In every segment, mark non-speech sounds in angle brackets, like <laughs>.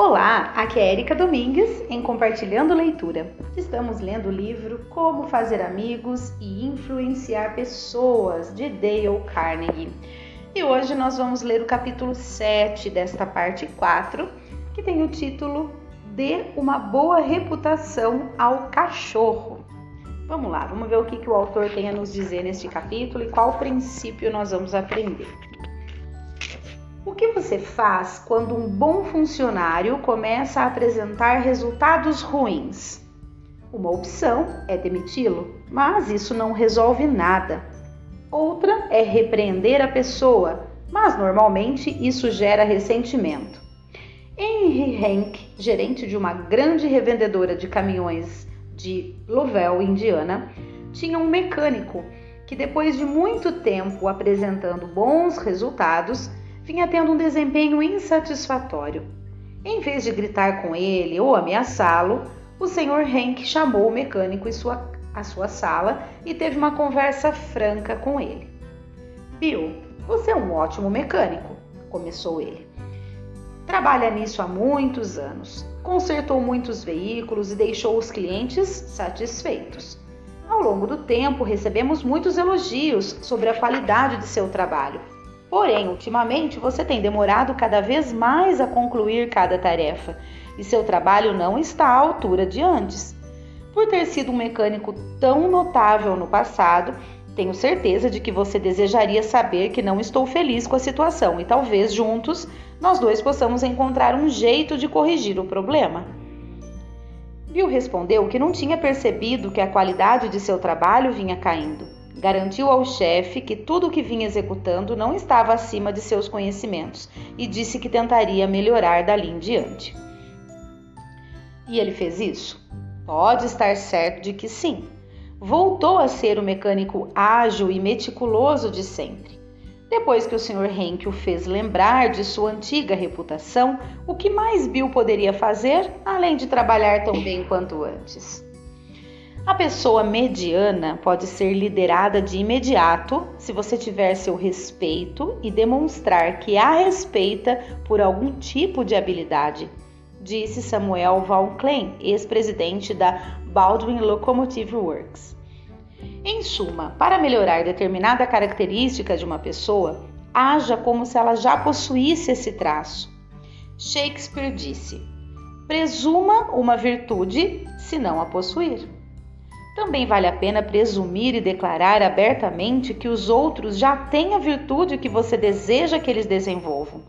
Olá, aqui é Erika Domingues em Compartilhando Leitura. Estamos lendo o livro Como Fazer Amigos e Influenciar Pessoas, de Dale Carnegie. E hoje nós vamos ler o capítulo 7 desta parte 4, que tem o título Dê uma boa reputação ao cachorro. Vamos lá, vamos ver o que, que o autor tem a nos dizer neste capítulo e qual princípio nós vamos aprender. Que você faz quando um bom funcionário começa a apresentar resultados ruins? Uma opção é demiti-lo, mas isso não resolve nada. Outra é repreender a pessoa, mas normalmente isso gera ressentimento. Henry Henk, gerente de uma grande revendedora de caminhões de Lovell, Indiana, tinha um mecânico que, depois de muito tempo apresentando bons resultados, vinha tendo um desempenho insatisfatório. Em vez de gritar com ele ou ameaçá-lo, o Sr. Henk chamou o mecânico em sua, à sua sala e teve uma conversa franca com ele. Bill, você é um ótimo mecânico, começou ele. Trabalha nisso há muitos anos, consertou muitos veículos e deixou os clientes satisfeitos. Ao longo do tempo, recebemos muitos elogios sobre a qualidade de seu trabalho Porém, ultimamente você tem demorado cada vez mais a concluir cada tarefa e seu trabalho não está à altura de antes. Por ter sido um mecânico tão notável no passado, tenho certeza de que você desejaria saber que não estou feliz com a situação e talvez juntos nós dois possamos encontrar um jeito de corrigir o problema. Bill respondeu que não tinha percebido que a qualidade de seu trabalho vinha caindo Garantiu ao chefe que tudo o que vinha executando não estava acima de seus conhecimentos e disse que tentaria melhorar dali em diante. E ele fez isso? Pode estar certo de que sim. Voltou a ser o mecânico ágil e meticuloso de sempre. Depois que o Sr. Henk o fez lembrar de sua antiga reputação, o que mais Bill poderia fazer além de trabalhar tão bem quanto antes? A pessoa mediana pode ser liderada de imediato se você tiver seu respeito e demonstrar que a respeita por algum tipo de habilidade, disse Samuel Valclain, ex-presidente da Baldwin Locomotive Works. Em suma, para melhorar determinada característica de uma pessoa, haja como se ela já possuísse esse traço. Shakespeare disse: presuma uma virtude se não a possuir. Também vale a pena presumir e declarar abertamente que os outros já têm a virtude que você deseja que eles desenvolvam.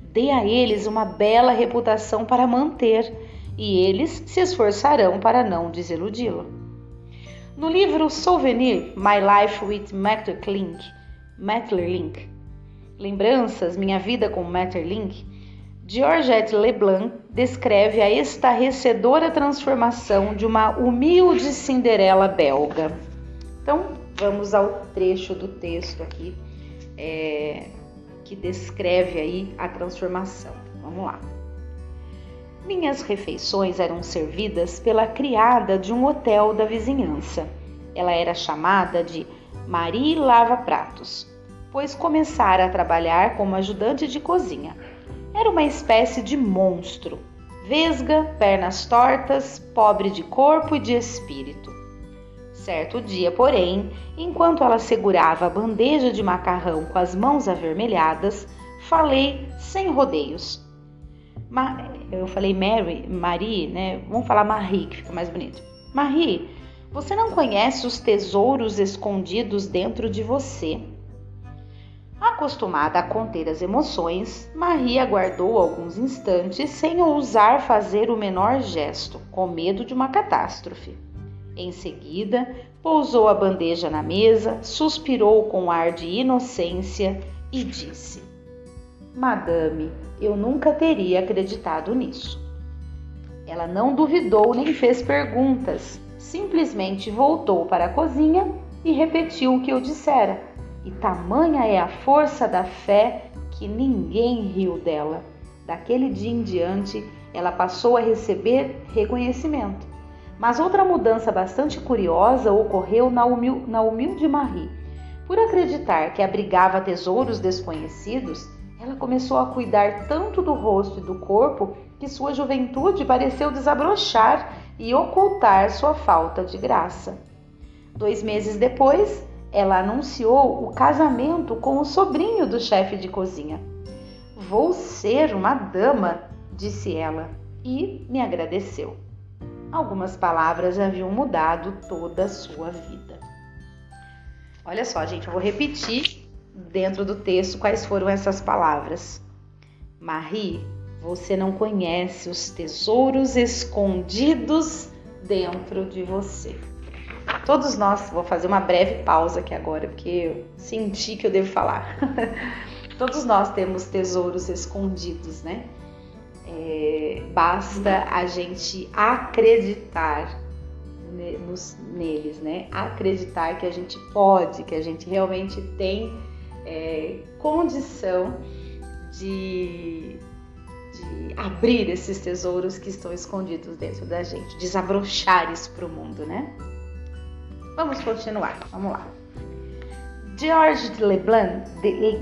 Dê a eles uma bela reputação para manter e eles se esforçarão para não desiludi-lo. No livro Souvenir My Life with Metterlink, Metterlink Lembranças, Minha Vida com Metterlink, Georgette Leblanc descreve a estarrecedora transformação de uma humilde Cinderela belga. Então, vamos ao trecho do texto aqui é, que descreve aí a transformação. Vamos lá. Minhas refeições eram servidas pela criada de um hotel da vizinhança. Ela era chamada de Marie Lava Pratos, pois começara a trabalhar como ajudante de cozinha. Era uma espécie de monstro, vesga, pernas tortas, pobre de corpo e de espírito. Certo dia, porém, enquanto ela segurava a bandeja de macarrão com as mãos avermelhadas, falei sem rodeios. Ma eu falei Mary, Marie, né? Vamos falar Marie, que fica mais bonito. Marie, você não conhece os tesouros escondidos dentro de você. Acostumada a conter as emoções, Marie aguardou alguns instantes sem ousar fazer o menor gesto, com medo de uma catástrofe. Em seguida, pousou a bandeja na mesa, suspirou com ar de inocência e disse: Madame, eu nunca teria acreditado nisso. Ela não duvidou nem fez perguntas, simplesmente voltou para a cozinha e repetiu o que eu dissera e tamanha é a força da fé que ninguém riu dela. Daquele dia em diante, ela passou a receber reconhecimento. Mas outra mudança bastante curiosa ocorreu na, humil na humilde Marie. Por acreditar que abrigava tesouros desconhecidos, ela começou a cuidar tanto do rosto e do corpo que sua juventude pareceu desabrochar e ocultar sua falta de graça. Dois meses depois, ela anunciou o casamento com o sobrinho do chefe de cozinha. Vou ser uma dama, disse ela, e me agradeceu. Algumas palavras haviam mudado toda a sua vida. Olha só, gente, eu vou repetir dentro do texto quais foram essas palavras. Marie, você não conhece os tesouros escondidos dentro de você. Todos nós, vou fazer uma breve pausa aqui agora, porque eu senti que eu devo falar. <laughs> Todos nós temos tesouros escondidos, né? É, basta a gente acreditar nos, neles, né? Acreditar que a gente pode, que a gente realmente tem é, condição de, de abrir esses tesouros que estão escondidos dentro da gente, desabrochar isso para o mundo, né? Vamos continuar, vamos lá. George Leblanc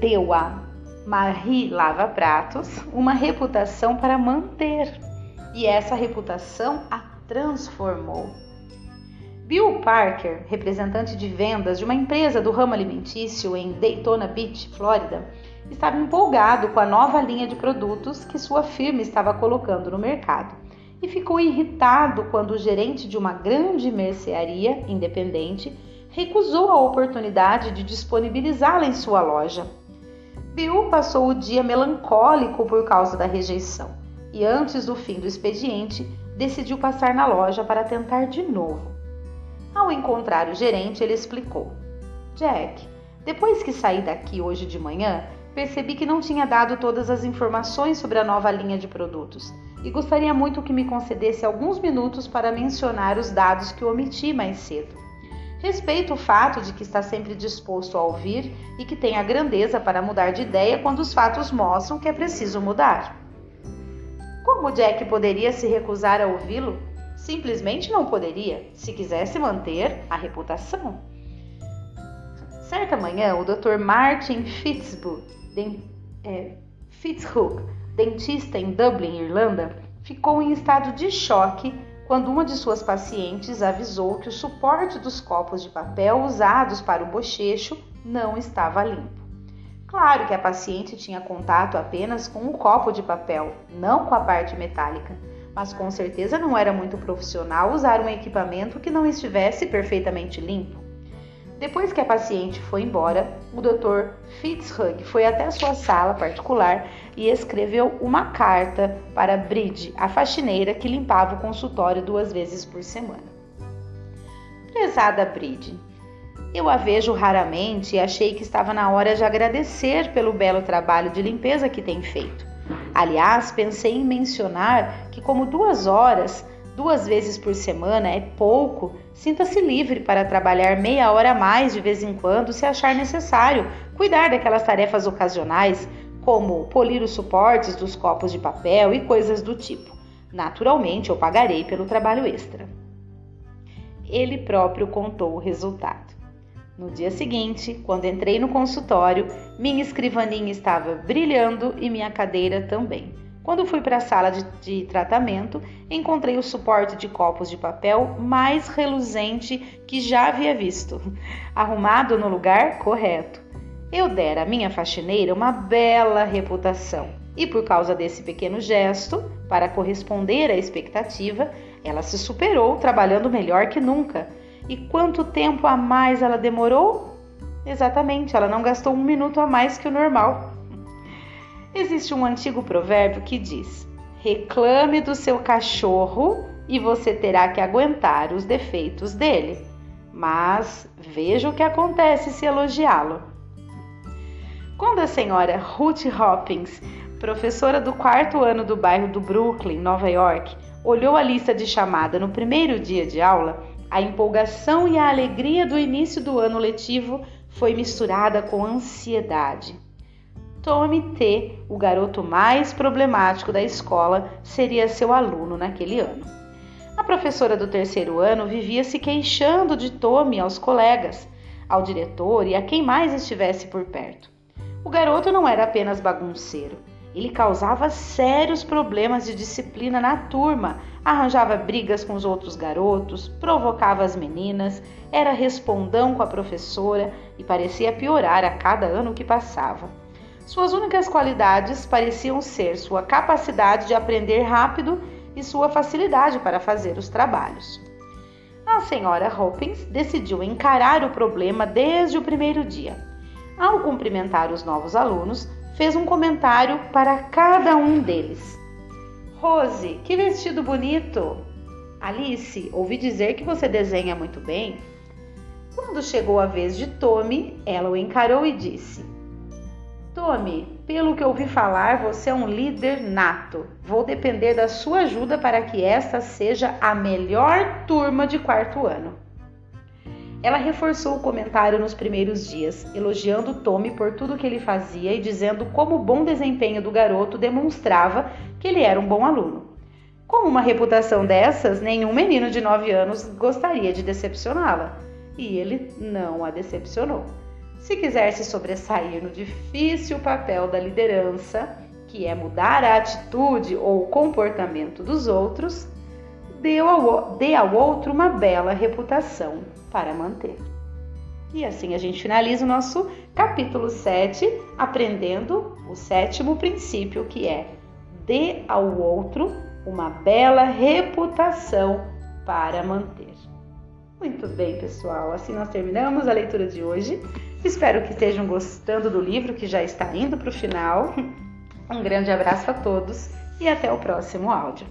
deu a Marie Lava Pratos uma reputação para manter e essa reputação a transformou. Bill Parker, representante de vendas de uma empresa do ramo alimentício em Daytona Beach, Flórida, estava empolgado com a nova linha de produtos que sua firma estava colocando no mercado e ficou irritado quando o gerente de uma grande mercearia independente recusou a oportunidade de disponibilizá-la em sua loja. Bill passou o dia melancólico por causa da rejeição e, antes do fim do expediente, decidiu passar na loja para tentar de novo. Ao encontrar o gerente, ele explicou: Jack, depois que saí daqui hoje de manhã, percebi que não tinha dado todas as informações sobre a nova linha de produtos e gostaria muito que me concedesse alguns minutos para mencionar os dados que omiti mais cedo. Respeito o fato de que está sempre disposto a ouvir e que tem a grandeza para mudar de ideia quando os fatos mostram que é preciso mudar. Como Jack poderia se recusar a ouvi-lo? Simplesmente não poderia, se quisesse manter a reputação. Certa manhã, o Dr. Martin Fitzhugh, é, Fitzhook, dentista em Dublin, Irlanda, ficou em estado de choque quando uma de suas pacientes avisou que o suporte dos copos de papel usados para o bochecho não estava limpo. Claro que a paciente tinha contato apenas com o copo de papel, não com a parte metálica mas com certeza não era muito profissional usar um equipamento que não estivesse perfeitamente limpo. Depois que a paciente foi embora, o Dr. Fitzhugh foi até sua sala particular e escreveu uma carta para Bridge, a faxineira que limpava o consultório duas vezes por semana. Prezada Bridge, eu a vejo raramente e achei que estava na hora de agradecer pelo belo trabalho de limpeza que tem feito. Aliás, pensei em mencionar que, como duas horas, duas vezes por semana é pouco, sinta-se livre para trabalhar meia hora a mais de vez em quando, se achar necessário, cuidar daquelas tarefas ocasionais, como polir os suportes dos copos de papel e coisas do tipo. Naturalmente, eu pagarei pelo trabalho extra. Ele próprio contou o resultado. No dia seguinte, quando entrei no consultório, minha escrivaninha estava brilhando e minha cadeira também. Quando fui para a sala de, de, tratamento, encontrei o suporte de copos de papel mais reluzente que já havia visto, <laughs> arrumado no lugar correto. Eu dera à minha faxineira uma bela reputação e, por causa desse pequeno gesto, para corresponder à expectativa, ela se superou trabalhando melhor que nunca e quanto tempo a mais ela demorou? Exatamente, ela não gastou um minuto a mais que o normal. Existe um antigo provérbio que diz: reclame do seu cachorro e você terá que aguentar os defeitos dele. Mas veja o que acontece se elogiá-lo. Quando a senhora Ruth Hopkins, professora do quarto ano do bairro do Brooklyn, Nova York, olhou a lista de chamada no primeiro dia de aula, a empolgação e a alegria do início do ano letivo foi misturada com ansiedade. Tommy T, o garoto mais problemático da escola, seria seu aluno naquele ano. A professora do terceiro ano vivia se queixando de Tommy aos colegas, ao diretor e a quem mais estivesse por perto. O garoto não era apenas bagunceiro, ele causava sérios problemas de disciplina na turma, arranjava brigas com os outros garotos, provocava as meninas, era respondão com a professora e parecia piorar a cada ano que passava. Suas únicas qualidades pareciam ser sua capacidade de aprender rápido e sua facilidade para fazer os trabalhos. A senhora Hopkins decidiu encarar o problema desde o primeiro dia. Ao cumprimentar os novos alunos, fez um comentário para cada um deles. Rose, que vestido bonito! Alice, ouvi dizer que você desenha muito bem. Quando chegou a vez de Tommy, ela o encarou e disse: Tommy, pelo que ouvi falar, você é um líder nato. Vou depender da sua ajuda para que esta seja a melhor turma de quarto ano. Ela reforçou o comentário nos primeiros dias, elogiando Tommy por tudo que ele fazia e dizendo como o bom desempenho do garoto demonstrava que ele era um bom aluno. Com uma reputação dessas, nenhum menino de 9 anos gostaria de decepcioná-la. E ele não a decepcionou. Se quiser se sobressair no difícil papel da liderança, que é mudar a atitude ou o comportamento dos outros, dê ao, outro uma bela reputação para manter. E assim a gente finaliza o nosso capítulo 7, aprendendo o sétimo princípio, que é dê ao outro uma bela reputação para manter. Muito bem, pessoal. Assim nós terminamos a leitura de hoje. Espero que estejam gostando do livro que já está indo para o final. Um grande abraço a todos e até o próximo áudio.